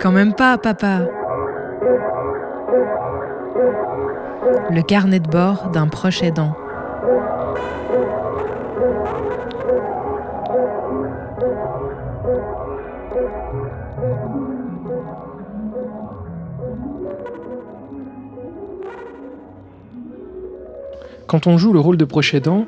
Quand même pas, papa. Le carnet de bord d'un proche aidant. Quand on joue le rôle de proche aidant,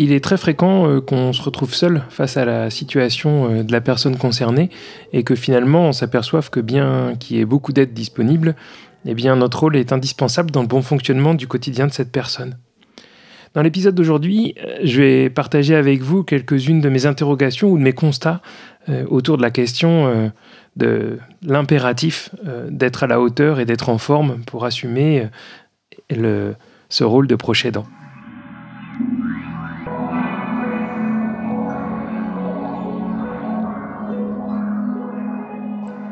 il est très fréquent euh, qu'on se retrouve seul face à la situation euh, de la personne concernée et que finalement on s'aperçoive que bien qu'il y ait beaucoup d'aide disponible, eh bien notre rôle est indispensable dans le bon fonctionnement du quotidien de cette personne. Dans l'épisode d'aujourd'hui, euh, je vais partager avec vous quelques-unes de mes interrogations ou de mes constats autour de la question de l'impératif d'être à la hauteur et d'être en forme pour assumer ce rôle de proche.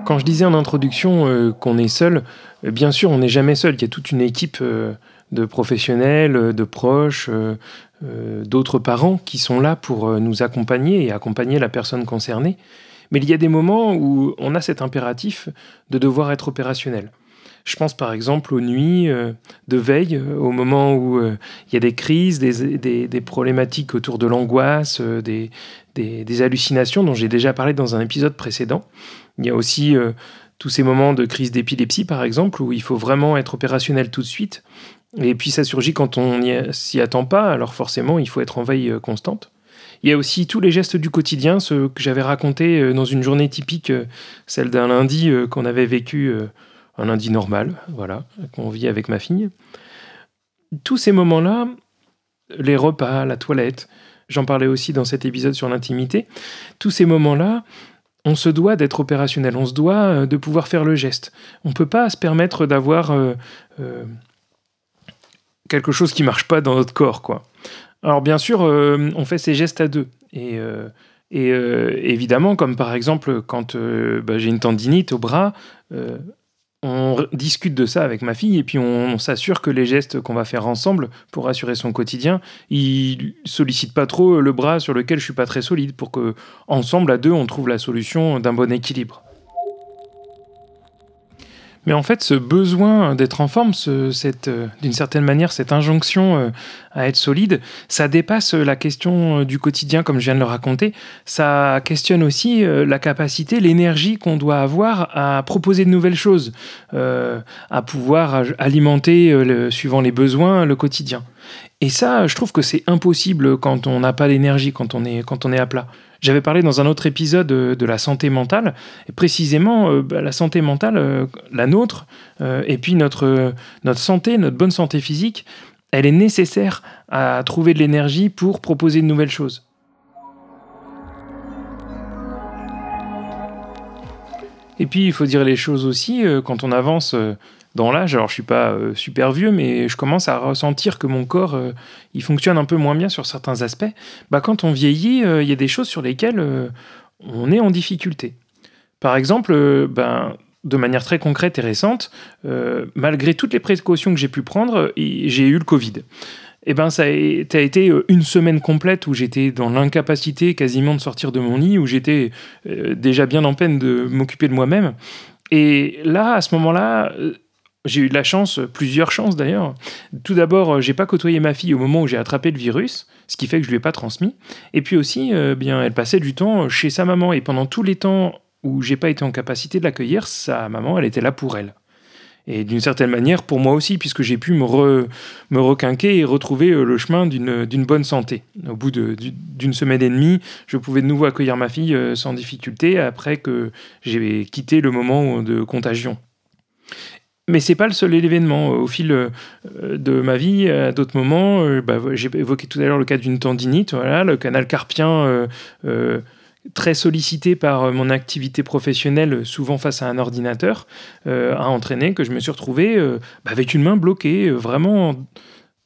Quand je disais en introduction euh, qu'on est seul, euh, bien sûr, on n'est jamais seul. Il y a toute une équipe euh, de professionnels, de proches, d'autres parents qui sont là pour nous accompagner et accompagner la personne concernée. Mais il y a des moments où on a cet impératif de devoir être opérationnel. Je pense par exemple aux nuits de veille, au moment où il y a des crises, des, problématiques autour de l'angoisse, des, hallucinations dont j'ai déjà parlé dans un épisode précédent. Il y a aussi euh, tous ces moments de crise d'épilepsie, par exemple, où il faut vraiment être opérationnel tout de suite. Et puis ça surgit quand on s'y attend pas, alors forcément, il faut être en veille euh, constante. Il y a aussi tous les gestes du quotidien, ceux que j'avais racontés euh, dans une journée typique, celle d'un lundi qu'on avait vécu, un lundi normal, voilà, qu'on vit avec ma fille. Tous ces moments-là, les repas, la toilette, j'en parlais aussi dans cet épisode sur l'intimité, tous ces moments-là, on se doit d'être opérationnel, on se doit euh, de pouvoir faire le geste. On ne peut pas se permettre d'avoir euh, euh, quelque chose qui marche pas dans notre corps, quoi. Alors bien sûr, on fait ces gestes à deux. Et, évidemment, comme par exemple quand bah, j'ai une tendinite au bras, on discute de ça avec ma fille et puis on, s'assure que les gestes qu'on va faire ensemble pour assurer son quotidien, ils sollicitent pas trop le bras sur lequel je suis pas très solide pour que ensemble à deux on trouve la solution d'un bon équilibre. Mais en fait, ce besoin d'être en forme, cette, euh, d'une certaine manière, cette injonction euh, à être solide, ça dépasse la question euh, du quotidien, comme je viens de le raconter. Ça questionne aussi la capacité, l'énergie qu'on doit avoir à proposer de nouvelles choses, à pouvoir alimenter, suivant les besoins, le quotidien. Et ça, je trouve que c'est impossible quand on n'a pas d'énergie, quand, on est, quand on est à plat. J'avais parlé dans un autre épisode de, la santé mentale, et précisément euh, bah, la santé mentale, euh, la nôtre, euh, et puis notre, notre santé, notre bonne santé physique, elle est nécessaire à trouver de l'énergie pour proposer de nouvelles choses. Et puis, il faut dire les choses aussi, quand on avance dans l'âge, alors je suis pas euh, super vieux, mais je commence à ressentir que mon corps, euh, il fonctionne un peu moins bien sur certains aspects. Bah, quand on vieillit, euh, il y a des choses sur lesquelles on est en difficulté. Par exemple, ben, de manière très concrète et récente, malgré toutes les précautions que j'ai pu prendre, j'ai eu le Covid. Eh ben, ça a été une semaine complète où j'étais dans l'incapacité quasiment de sortir de mon lit, où j'étais déjà bien en peine de m'occuper de moi-même. Et là, à ce moment-là, j'ai eu de la chance, plusieurs chances d'ailleurs. Tout d'abord, euh, j'ai pas côtoyé ma fille au moment où j'ai attrapé le virus, ce qui fait que je lui ai pas transmis. Et puis aussi, euh, bien, elle passait du temps chez sa maman et pendant tous les temps où j'ai pas été en capacité de l'accueillir, sa maman, elle était là pour elle. Et d'une certaine manière, pour moi aussi, puisque j'ai pu me, requinquer et retrouver euh, le chemin d'une bonne santé. Au bout d'une semaine et demie, je pouvais de nouveau accueillir ma fille sans difficulté après que j'ai quitté le moment de contagion. Mais c'est pas le seul événement. Au fil euh, de ma vie, à d'autres moments, euh, bah, j'ai évoqué tout à l'heure le cas d'une tendinite, le canal carpien euh, très sollicité par mon activité professionnelle, souvent face à un ordinateur, a entraîné que je me suis retrouvé bah, avec une main bloquée, vraiment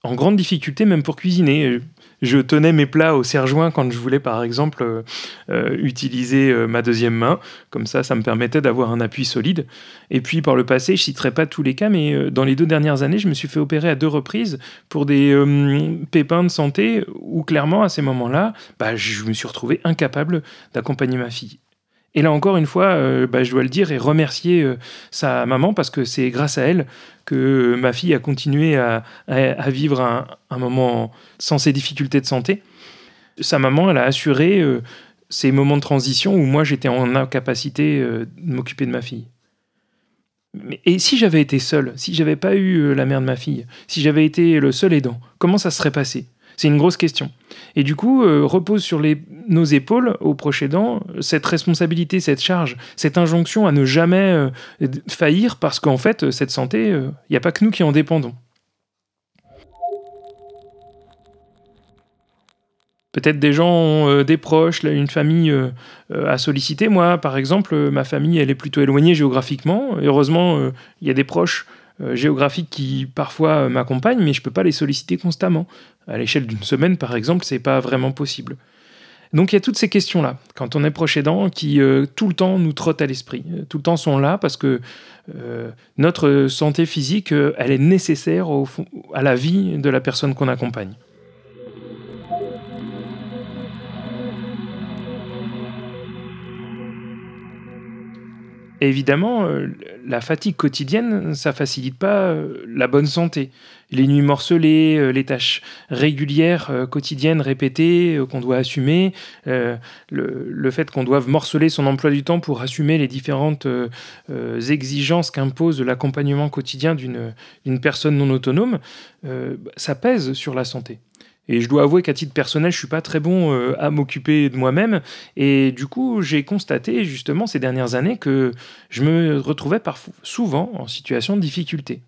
en, grande difficulté, même pour cuisiner. Je tenais mes plats au serre-joint quand je voulais, par exemple, utiliser ma deuxième main. Comme ça, ça me permettait d'avoir un appui solide. Et puis, par le passé, je citerai pas tous les cas, mais dans les deux dernières années, je me suis fait opérer à deux reprises pour des pépins de santé où, clairement, à ces moments-là, bah, je me suis retrouvé incapable d'accompagner ma fille. Et là encore une fois, euh, bah, je dois le dire et remercier euh, sa maman parce que c'est grâce à elle que ma fille a continué à, vivre un, moment sans ces difficultés de santé. Sa maman, elle a assuré euh, ces moments de transition où moi j'étais en incapacité de m'occuper de ma fille. et si j'avais été seul, si j'avais pas eu la mère de ma fille, si j'avais été le seul aidant, comment ça serait passé? C'est une grosse question. Et du coup, euh, repose sur nos épaules, au proche aidant, cette responsabilité, cette charge, cette injonction à ne jamais euh, faillir, parce qu'en fait, cette santé, il euh, n'y a pas que nous qui en dépendons. Peut-être des gens ont des proches, une famille à solliciter. Moi, par exemple, ma famille, elle est plutôt éloignée géographiquement. heureusement, il y a des proches euh, géographiques qui parfois euh, m'accompagnent, mais je ne peux pas les solliciter constamment. À l'échelle d'une semaine, par exemple, c'est pas vraiment possible. Donc il y a toutes ces questions-là, quand on est proche aidant, qui euh, tout le temps nous trottent à l'esprit, tout le temps sont là parce que notre santé physique, elle est nécessaire à la vie de la personne qu'on accompagne. Évidemment, euh, la fatigue quotidienne, ça facilite pas euh, la bonne santé. Les nuits morcelées, euh, les tâches régulières, quotidiennes, répétées, qu'on doit assumer, le, fait qu'on doive morceler son emploi du temps pour assumer les différentes exigences qu'impose l'accompagnement quotidien d'une personne non autonome, ça pèse sur la santé. Et je dois avouer qu'à titre personnel, je suis pas très bon euh, à m'occuper de moi-même. Et du coup, j'ai constaté justement ces dernières années que je me retrouvais parfois, souvent en situation de difficulté.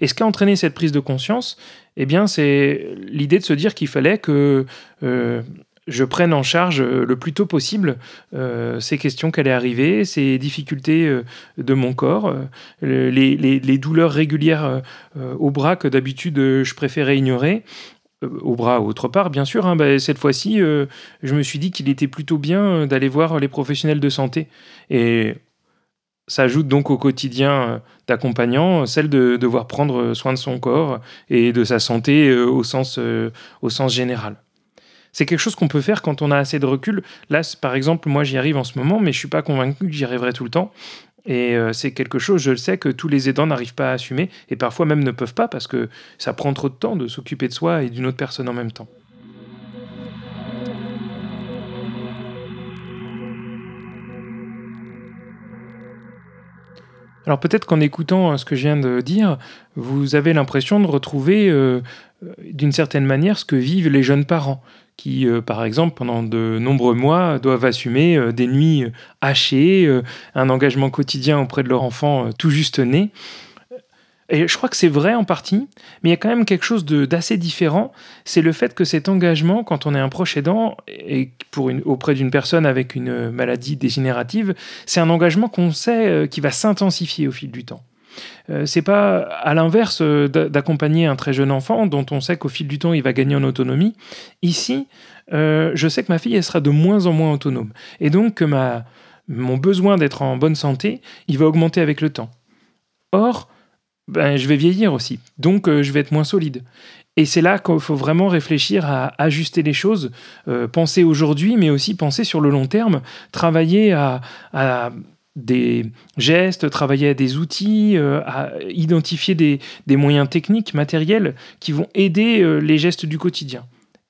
Et ce qui a entraîné cette prise de conscience, eh bien, c'est l'idée de se dire qu'il fallait que euh, je prenne en charge le plus tôt possible euh, ces questions qui allaient arriver, ces difficultés de mon corps, les, les, douleurs régulières au bras que d'habitude je préférais ignorer, euh, au bras ou autre part, bien sûr. Hein, bah, cette fois-ci, euh, je me suis dit qu'il était plutôt bien euh, d'aller voir les professionnels de santé. Et ça ajoute donc au quotidien d'accompagnant celle de devoir prendre soin de son corps et de sa santé au, sens, au sens général. C'est quelque chose qu'on peut faire quand on a assez de recul. Là, par exemple, moi j'y arrive en ce moment, mais je ne suis pas convaincu que j'y arriverai tout le temps. Et euh, c'est quelque chose, je le sais, que tous les aidants n'arrivent pas à assumer, et parfois même ne peuvent pas, parce que ça prend trop de temps de s'occuper de soi et d'une autre personne en même temps. Alors peut-être qu'en écoutant euh, ce que je viens de dire, vous avez l'impression de retrouver euh, d'une certaine manière ce que vivent les jeunes parents qui, euh, par exemple, pendant de nombreux mois, doivent assumer euh, des nuits euh, hachées, un engagement quotidien auprès de leur enfant tout juste né. Et je crois que c'est vrai en partie, mais il y a quand même quelque chose d'assez différent. C'est le fait que cet engagement, quand on est un proche aidant et pour auprès d'une personne avec une maladie dégénérative, c'est un engagement qu'on sait qui va s'intensifier au fil du temps. Euh, c'est pas à l'inverse euh, d'accompagner un très jeune enfant dont on sait qu'au fil du temps il va gagner en autonomie. Ici, euh, je sais que ma fille elle sera de moins en moins autonome et donc que ma, mon besoin d'être en bonne santé, il va augmenter avec le temps. Or, ben, je vais vieillir aussi, donc je vais être moins solide. Et c'est là qu'il faut vraiment réfléchir à ajuster les choses, penser aujourd'hui, mais aussi penser sur le long terme, travailler à des gestes, travailler à des outils, euh, à identifier des, moyens techniques, matériels qui vont aider euh, les gestes du quotidien.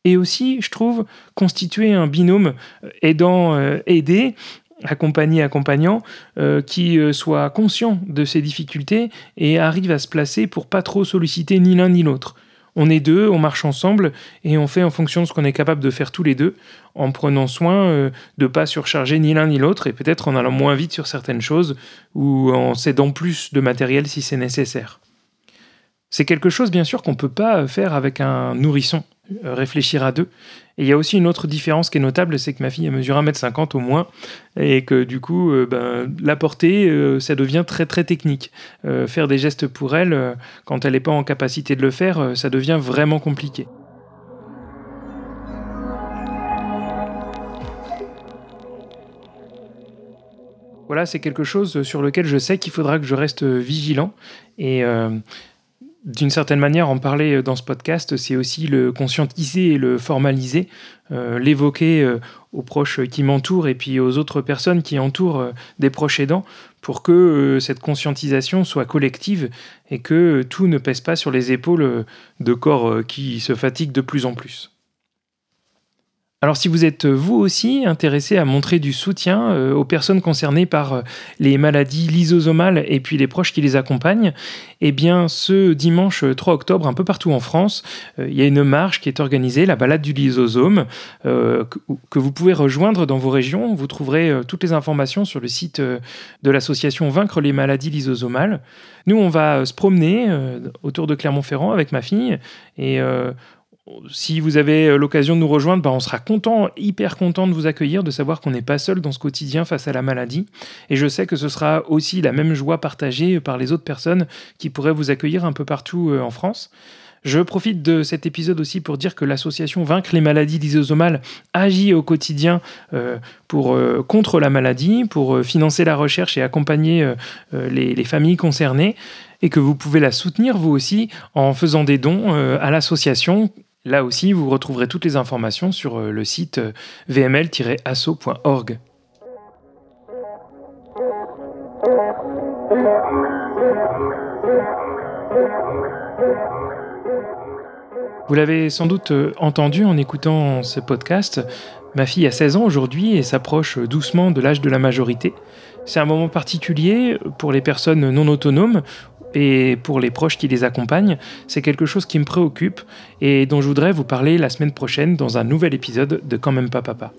Et aussi, je trouve, constituer un binôme euh, aidant-aidé, accompagné-accompagnant, qui soit conscient de ces difficultés et arrive à se placer pour pas trop solliciter ni l'un ni l'autre on est deux, on marche ensemble et on fait en fonction de ce qu'on est capable de faire tous les deux, en prenant soin euh, de pas surcharger ni l'un ni l'autre et peut-être en allant moins vite sur certaines choses ou en cédant plus de matériel si c'est nécessaire. C'est quelque chose bien sûr qu'on ne peut pas faire avec un nourrisson. Euh, réfléchir à deux. Et il y a aussi une autre différence qui est notable, c'est que ma fille, mesure 1m50 au moins, et que du coup, euh, ben, la portée, euh, ça devient très très technique. Faire des gestes pour elle, quand elle n'est pas en capacité de le faire, ça devient vraiment compliqué. Voilà, c'est quelque chose sur lequel je sais qu'il faudra que je reste vigilant et d'une certaine manière, en parler dans ce podcast, c'est aussi le conscientiser et le formaliser, euh, l'évoquer euh, aux proches qui m'entourent et puis aux autres personnes qui entourent euh, des proches aidants pour que cette conscientisation soit collective et que tout ne pèse pas sur les épaules de corps qui se fatiguent de plus en plus. Alors si vous êtes euh, vous aussi intéressé à montrer du soutien euh, aux personnes concernées par euh, les maladies lysosomales et puis les proches qui les accompagnent, eh bien ce dimanche 3 octobre, un peu partout en France, il y a une marche qui est organisée, la balade du lysosome, que, vous pouvez rejoindre dans vos régions. Vous trouverez toutes les informations sur le site de l'association Vaincre les maladies lysosomales. Nous, on va se promener autour de Clermont-Ferrand avec ma fille et si vous avez euh, l'occasion de nous rejoindre, bah, on sera content, hyper content de vous accueillir, de savoir qu'on n'est pas seul dans ce quotidien face à la maladie. Et je sais que ce sera aussi la même joie partagée par les autres personnes qui pourraient vous accueillir un peu partout euh, en France. Je profite de cet épisode aussi pour dire que l'association Vaincre les maladies lysosomales agit au quotidien euh, pour, contre la maladie, pour financer la recherche et accompagner les, les, familles concernées, et que vous pouvez la soutenir vous aussi en faisant des dons à l'association Là aussi, vous retrouverez toutes les informations sur euh, le site euh, vml-asso.org. Vous l'avez sans doute euh, entendu en écoutant ce podcast, ma fille a 16 ans aujourd'hui et s'approche doucement de l'âge de la majorité. C'est un moment particulier pour les personnes non autonomes et pour les proches qui les accompagnent, c'est quelque chose qui me préoccupe et dont je voudrais vous parler la semaine prochaine dans un nouvel épisode de Quand même pas papa.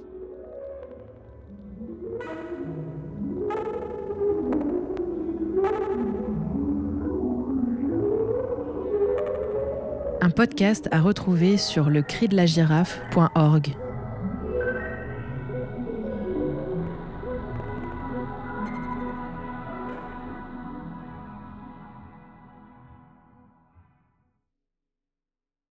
Un podcast à retrouver sur le cri de la girafe.org.